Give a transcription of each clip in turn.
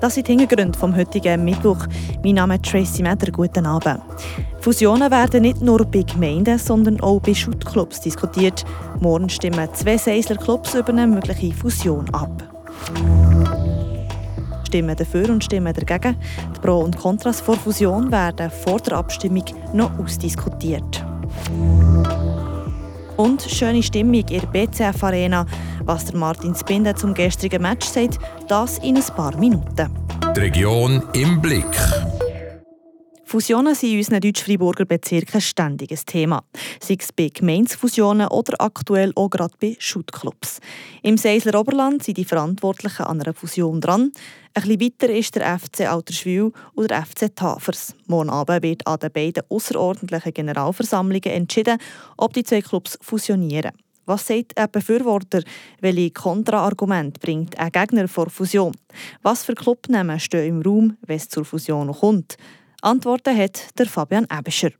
Das sind die Hintergründe vom heutigen Mittwoch. Mein Name ist Tracy Meder. Guten Abend. Fusionen werden nicht nur bei Gemeinden, sondern auch bei Schuttclubs diskutiert. Morgen stimmen zwei Seisler Clubs über eine mögliche Fusion ab. Stimmen dafür und Stimmen dagegen. Die Pro- und Kontras vor Fusion werden vor der Abstimmung noch ausdiskutiert. Und schöne Stimmung in der BCF Arena. Was der Martin Spinde zum gestrigen Match sagt, das in ein paar Minuten. Die Region im Blick. Fusionen sind in unseren Deutsch-Freiburger Bezirken ein ständiges Thema. Sei es bei Gemeinsfusionen oder aktuell auch gerade bei Schuttclubs. Im Seisler Oberland sind die Verantwortlichen an einer Fusion dran. Ein bisschen weiter ist der FC Alterswil und der FC Tafers. Morgen Abend wird an den beiden außerordentlichen Generalversammlungen entschieden, ob die zwei Clubs fusionieren. Was sagt ein Befürworter? Welche Kontraargumente bringt ein Gegner vor Fusion? Was für Clubnamen stehen im Raum, wenn es zur Fusion kommt? Antworten hat der Fabian Ebischer.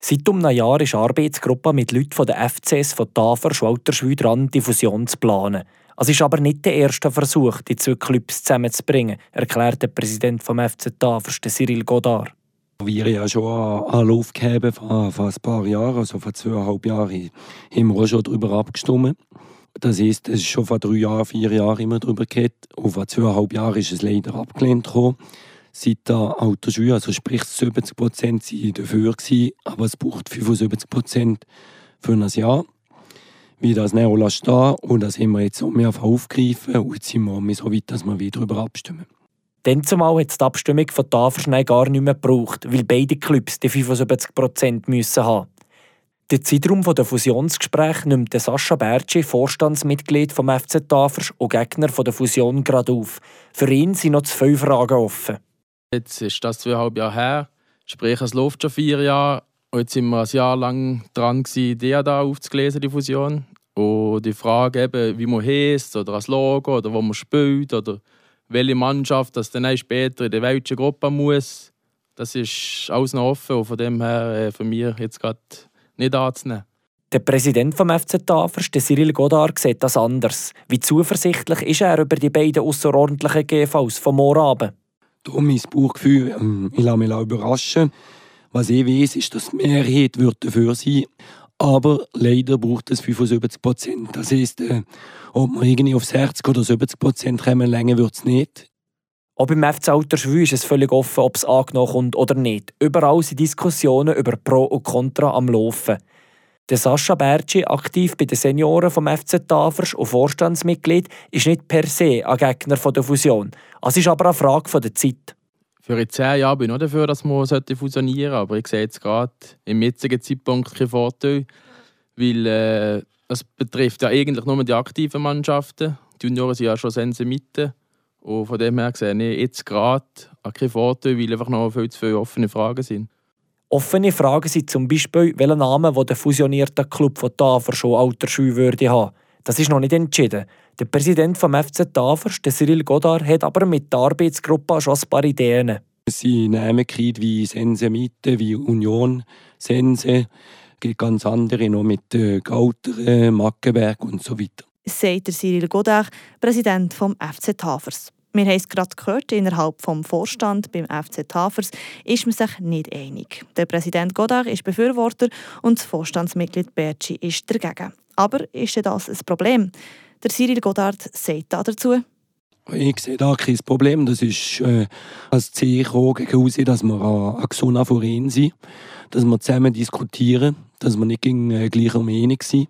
Seit um ein Jahr ist eine Arbeitsgruppe mit Leuten von der FCS von Tafer Schwalterschwil dran, die Fusion zu planen. Es ist aber nicht der erste Versuch, die zwei Clubs zusammenzubringen, erklärt der Präsident vom FC Tafers, Cyril Godard. Wir ja schon Anlauf gegeben vor, vor ein paar Jahren, also vor zweieinhalb Jahren, haben wir auch schon darüber abgestimmt. Das heisst, es ist schon vor drei Jahren, vier Jahren immer darüber geredet. Und vor zweieinhalb Jahren ist es leider abgelehnt worden. Seit der Autoschule, also sprich 70 Prozent waren dafür, gewesen, aber es braucht 75 Prozent für ein Jahr. Wie das Neola stehen und das haben wir jetzt auch mehr aufgegriffen und jetzt sind wir so weit, dass wir wieder darüber abstimmen. Dann zumal hat es die Abstimmung von Taferschnei gar nicht mehr gebraucht, weil beide Clubs die 75 Prozent müssen haben. Den Zeitraum der Fusionsgespräche nimmt Sascha Bertschi, Vorstandsmitglied vom FC Tafers und Gegner der Fusion, gerade auf. Für ihn sind noch zwei Fragen offen. Jetzt ist das zweieinhalb Jahre her, sprich es läuft schon vier Jahre. Und jetzt sind wir ein Jahr lang dran, die da aufzulesen, die Fusion. Und die Frage, eben, wie man heißt oder das Logo oder wo man spielt oder welche Mannschaft das dann später in der welchen Gruppe muss, das ist alles noch offen und von dem her äh, für mich jetzt gerade nicht anzunehmen. Der Präsident vom FC Tafers, Cyril Godard, sieht das anders. Wie zuversichtlich ist er über die beiden außerordentlichen GVs vom Morgen Darum mein Bauchgefühl, ähm, ich lasse mich überraschen. Was ich weiß, ist, dass die Mehrheit wird dafür sein aber leider braucht es 75 Prozent. Das heisst, äh, ob man irgendwie auf 60 oder 70 Prozent kommen, länger wird es nicht. Auch beim FC Alterswil ist es völlig offen, ob es angenommen kommt oder nicht. Überall sind Diskussionen über Pro und Contra am Laufen. Der Sascha Bertschi, aktiv bei den Senioren vom FC Tafers und Vorstandsmitglied, ist nicht per se ein Gegner der Fusion. Es ist aber eine Frage der Zeit. Für in zehn Jahren bin ich noch dafür, dass man fusionieren sollte, aber ich sehe jetzt gerade im jetzigen Zeitpunkt keinen Vorteil, weil äh, das betrifft ja eigentlich nur die aktiven Mannschaften. Die Junioren sind ja schon Sense Mitte und von dem her sehe ich jetzt gerade keinen Vorteil, weil einfach noch viel zu viele offene Fragen sind. Offene Fragen sind zum Beispiel, welchen Namen der fusionierte Club von Tafer schon Altersschule würde haben. Das ist noch nicht entschieden. Der Präsident vom FC Tafers, Cyril Godard, hat aber mit der Arbeitsgruppe schon ein paar Ideen. Es sind Namen wie Sense Mitte, wie Union Sense. Es gibt ganz andere noch mit äh, Gauteren, Mackenberg und so weiter. Sagt der Cyril Godard, Präsident vom FC Tafers. Wir haben es gerade gehört, innerhalb vom Vorstand beim FC Tafers ist man sich nicht einig. Der Präsident Godard ist Befürworter und das Vorstandsmitglied Bertschi ist dagegen. Aber ist das ein Problem? Der Cyril Godard sagt dazu. Ich sehe da kein Problem. Das ist äh, als Zeichen gegen aussehen, dass wir an, an gesunder Verein sind, dass wir zusammen diskutieren, dass wir nicht gegen äh, gleicher Meinung sind.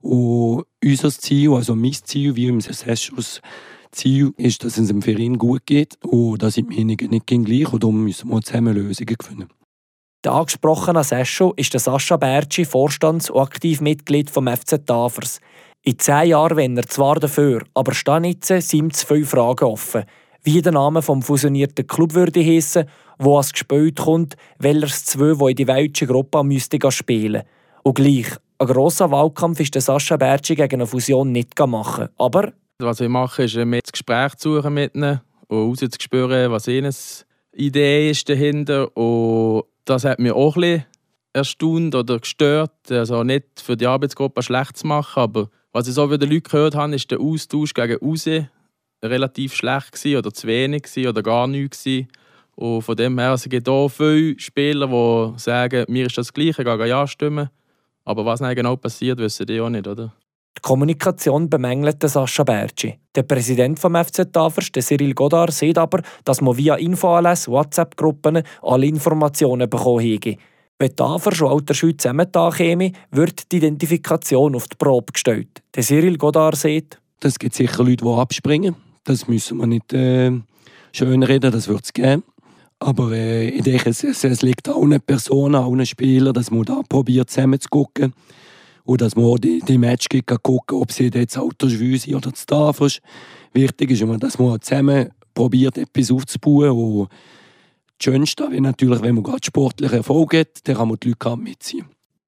Und unser Ziel, also mein Ziel, wie im Sessus Ziel, ist, dass es dem Verein gut geht und dass die Meinungen nicht gleich und darum müssen wir zusammen Lösungen finden. Der angesprochene Session ist der Sascha Bertschi, Vorstands- und Aktivmitglied vom FC Tafers. In zehn Jahren wenn er zwar dafür, aber jetzt sind zwei Fragen offen. Wie der Name vom fusionierten Club würde heissen, wo es gespielt kommt, welches zwei, wo in die welche Gruppe müsste spielen. Und gleich, ein grosser Wahlkampf ist der Sascha Bertschi gegen eine Fusion nicht machen. Aber... Was ich mache, ist ein Gespräch zu suchen mit ihnen und rauszuspüren, was ihnen Idee ist dahinter. Und das hat mich auch ein bisschen erstaunt oder gestört. Also nicht für die Arbeitsgruppe schlecht zu machen, aber was ich so von den Leuten gehört habe, ist der Austausch gegen raus relativ schlecht gewesen, oder zu wenig gewesen, oder gar nichts gewesen. Und von dem her, es gibt auch viele Spieler, die sagen, mir ist das Gleiche, ich ja stimmen. Aber was dann genau passiert, wissen die auch nicht, oder? Die Kommunikation bemängelt Sascha Bergi. Der Präsident des FC Tafers, Cyril Godard, sieht aber, dass man via Infoanlässe, WhatsApp-Gruppen alle Informationen bekommen hätte. Wenn Tafers schon Alterschule zusammengetan käme, wird die Identifikation auf die Probe gestellt. Der Cyril Godard sieht, das gibt sicher Leute, die abspringen. Das müssen wir nicht äh, schön reden, das wird es geben. Aber äh, ich denke, es, es liegt auch einer Person, auch einem Spieler, dass man da probiert, zusammen zu gucken. Und dass man die, die Match gucken ob sie jetzt Autoschwü sind oder zu Tafels. Wichtig ist immer, dass man zusammen probiert, etwas aufzubauen. Und das Schönste wäre natürlich, wenn man gerade sportlichen Erfolg hat, dann kann man die Leute mitziehen.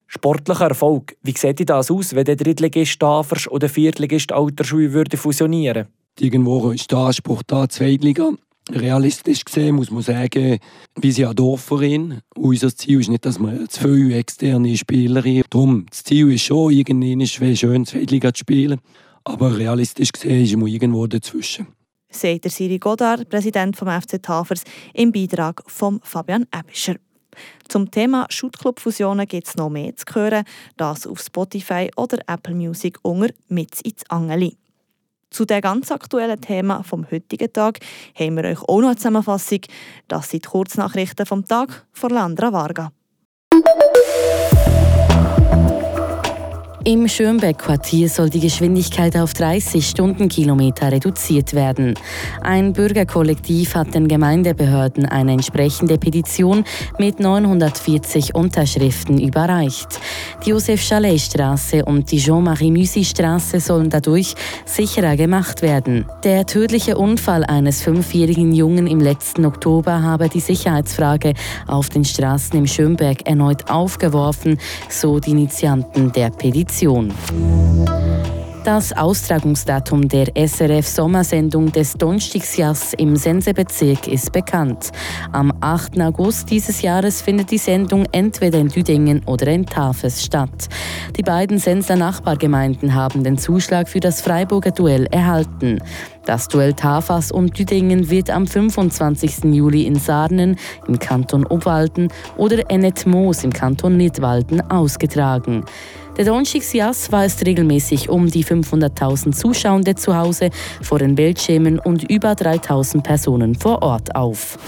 Sportlicher Erfolg, wie sieht das aus, wenn der Drittligist Tafers oder der Viertligist Alterschwü würde fusionieren? Irgendwo ist der Anspruch da, Zweitliga realistisch gesehen muss man sagen, wir sind ein Dorfverein. Unser Ziel ist nicht, dass wir zu viele externe Spieler haben. Darum, das Ziel ist schon, irgendwann ist es schön, Zweitliga zu spielen. Aber realistisch gesehen ist man irgendwo dazwischen. Sagt der Siri Godard, Präsident vom FC Tafers, im Beitrag von Fabian Ebischer. Zum Thema Shootclub-Fusionen gibt es noch mehr zu hören, das auf Spotify oder Apple Music unter «Mit ins Angeli». Zu dem ganz aktuellen Thema vom heutigen Tag haben wir euch auch noch eine Zusammenfassung. Das sind die Kurznachrichten vom Tag von Landra Varga. Im Schönbeck-Quartier soll die Geschwindigkeit auf 30 Stundenkilometer reduziert werden. Ein Bürgerkollektiv hat den Gemeindebehörden eine entsprechende Petition mit 940 Unterschriften überreicht. Die Josef-Chalet-Straße und die Jean-Marie-Musi-Straße sollen dadurch sicherer gemacht werden. Der tödliche Unfall eines fünfjährigen Jungen im letzten Oktober habe die Sicherheitsfrage auf den Straßen im Schönberg erneut aufgeworfen, so die Initianten der Petition. Edition. Das Austragungsdatum der SRF-Sommersendung des Donstigsjahrs im Sensebezirk ist bekannt. Am 8. August dieses Jahres findet die Sendung entweder in Düdingen oder in Tafes statt. Die beiden Senser Nachbargemeinden haben den Zuschlag für das Freiburger Duell erhalten. Das Duell Tafas und Düdingen wird am 25. Juli in Sarnen im Kanton Obwalden oder Ennet Moos im Kanton Nidwalden ausgetragen. Der Donnerstagsjass weist regelmäßig um die 500.000 Zuschauer zu Hause vor den Bildschirmen und über 3.000 Personen vor Ort auf.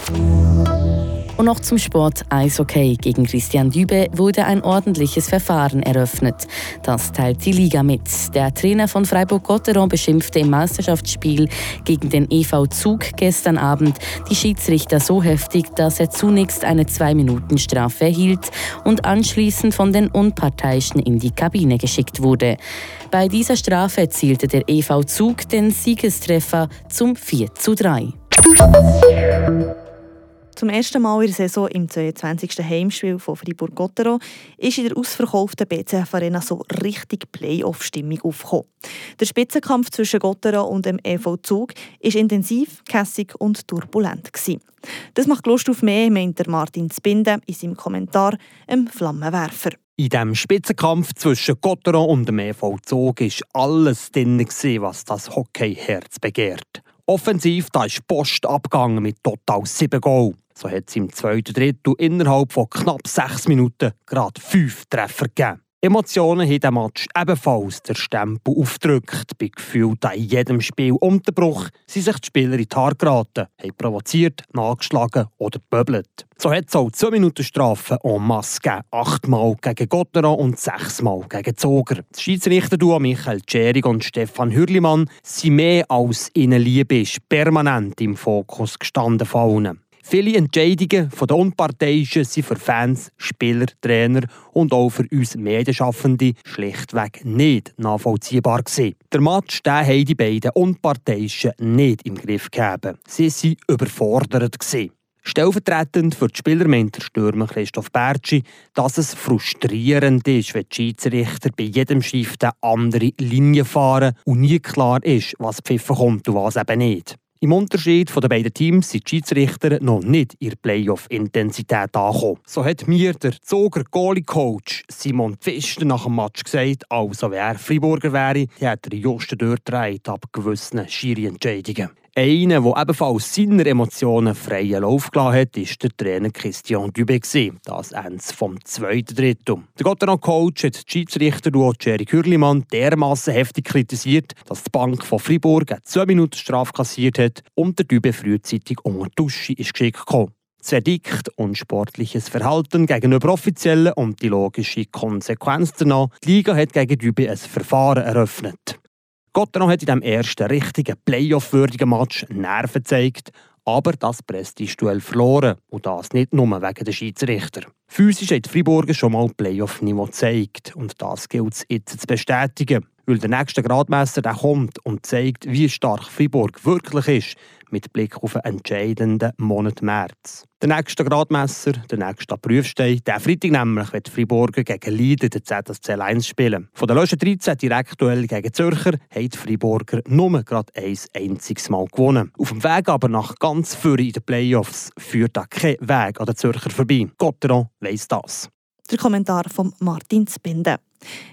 Und noch zum Sport Eishockey. Gegen Christian Dübe wurde ein ordentliches Verfahren eröffnet. Das teilt die Liga mit. Der Trainer von Freiburg-Gotteron beschimpfte im Meisterschaftsspiel gegen den EV Zug gestern Abend die Schiedsrichter so heftig, dass er zunächst eine 2-Minuten-Strafe erhielt und anschließend von den Unparteiischen in die Kabine geschickt wurde. Bei dieser Strafe erzielte der EV Zug den Siegestreffer zum 4 zu 3. Zum ersten Mal in der Saison im 22. Heimspiel von Fribourg-Gottero ist in der ausverkauften BCF Arena so richtig Playoff-Stimmung aufgekommen. Der Spitzenkampf zwischen Gottero und dem EV Zug war intensiv, kässig und turbulent. Das macht Lust auf mehr, meint Martin Spinde in seinem Kommentar «Im Flammenwerfer». In diesem Spitzenkampf zwischen Gottero und dem EV Zug war alles drin, was das Hockeyherz begehrt. Offensiv da ist Post abgegangen mit total 7 Goal. So hat es im zweiten Drittel innerhalb von knapp sechs Minuten gerade fünf Treffer gegeben. Emotionen haben dem Match ebenfalls der Stempel aufgedrückt. Bei gefühlt in jedem Spiel Unterbruch sind sich die Spieler in die Haare geraten, haben provoziert, nachgeschlagen oder böbelt. So hat es auch 2 Minuten Strafe en masse gegeben. Achtmal gegen Gotteron und sechsmal gegen Zoger. Das Schiedsrichterduo Michael Tschering und Stefan Hürlimann sind mehr als ihnen lieb ist, permanent im Fokus gestanden von Viele Entscheidungen von den Unparteiischen sind für Fans, Spieler, Trainer und auch für uns Medienschaffende schlichtweg nicht nachvollziehbar gewesen. Der Match den haben die beiden Unparteiischen nicht im Griff gehabt. Sie waren überfordert. Gewesen. Stellvertretend für die Spieler meint der Stürmer Christoph Bertschi, dass es frustrierend ist, wenn die Schiedsrichter bei jedem Shift eine andere Linie fahren und nie klar ist, was pfiffen kommt und was eben nicht. Im Unterschied von den beiden Teams sind die Schiedsrichter noch nicht in Playoff-Intensität angekommen. So hat mir der Zoger Goalie-Coach Simon Pfister nach dem Match gesagt, also wer Freiburger wäre, hätte er just durchdreht ab gewissen Schiri-Entscheidungen. Einer, der ebenfalls seine Emotionen freien Lauf gelassen hat, war der Trainer Christian Dubé. Das Ende vom zweiten Drittel. Der Gotteron-Coach hat die Schiedsrichter Jerry Kürlimann dermaßen heftig kritisiert, dass die Bank von Fribourg eine 2 Minuten Strafe kassiert hat und der Dubé frühzeitig unter die Dusche ist geschickt gekommen. Zerdikt und sportliches Verhalten gegenüber Offiziellen und die logische Konsequenz danach. Die Liga hat gegen Dübe ein Verfahren eröffnet. Gotteron hat in diesem ersten richtigen Playoff-würdigen Match Nerven gezeigt, aber das Prestige-Duell verloren. Und das nicht nur wegen der Schiedsrichter. Physisch hat Fribourg schon mal Playoff-Niveau gezeigt. Und das gilt es jetzt zu bestätigen. Weil der nächste Gradmesser der kommt und zeigt, wie stark Fribourg wirklich ist, mit Blick auf einen entscheidenden Monat März. Der nächste Gradmesser, der nächste Prüfstein, der Freitag nämlich wird Friburger gegen Leiden der ZSC 1 spielen. Von der letzten 13 Direktduell gegen Zürcher haben die Friburger nur gerade ein einziges Mal gewonnen. Auf dem Weg aber nach ganz vorne in den Playoffs führt da kein Weg an den Zürcher vorbei. Gotteron weiss das. Der Kommentar von Martin Spinde.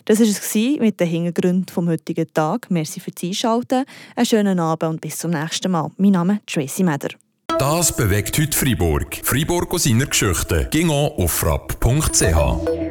Das war es mit den Hintergründen vom heutigen Tag. Merci fürs Einschalten. Einen schönen Abend und bis zum nächsten Mal. Mein Name ist Tracy Meder. Das bewegt heute Freiburg. Freiburg aus seiner Geschichte. Ging auf frapp.ch.